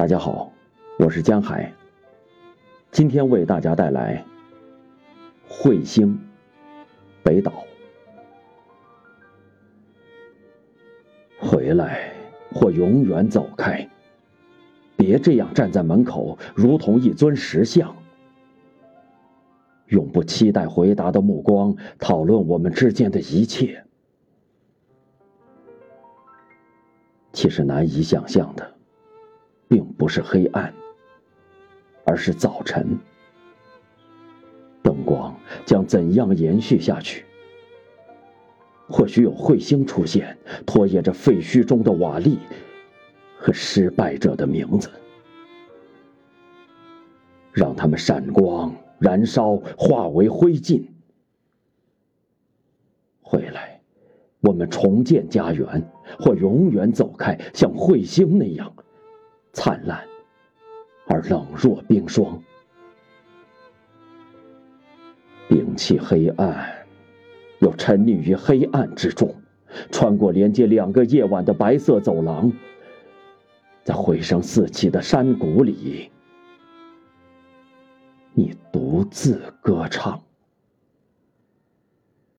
大家好，我是江海。今天为大家带来《彗星北岛》。回来或永远走开，别这样站在门口，如同一尊石像，永不期待回答的目光讨论我们之间的一切。其实难以想象的，并不是黑暗，而是早晨。灯光将怎样延续下去？或许有彗星出现，拖曳着废墟中的瓦砾和失败者的名字，让他们闪光、燃烧、化为灰烬。回来，我们重建家园，或永远走开，像彗星那样灿烂而冷若冰霜，摒弃黑暗。又沉溺于黑暗之中，穿过连接两个夜晚的白色走廊，在回声四起的山谷里，你独自歌唱。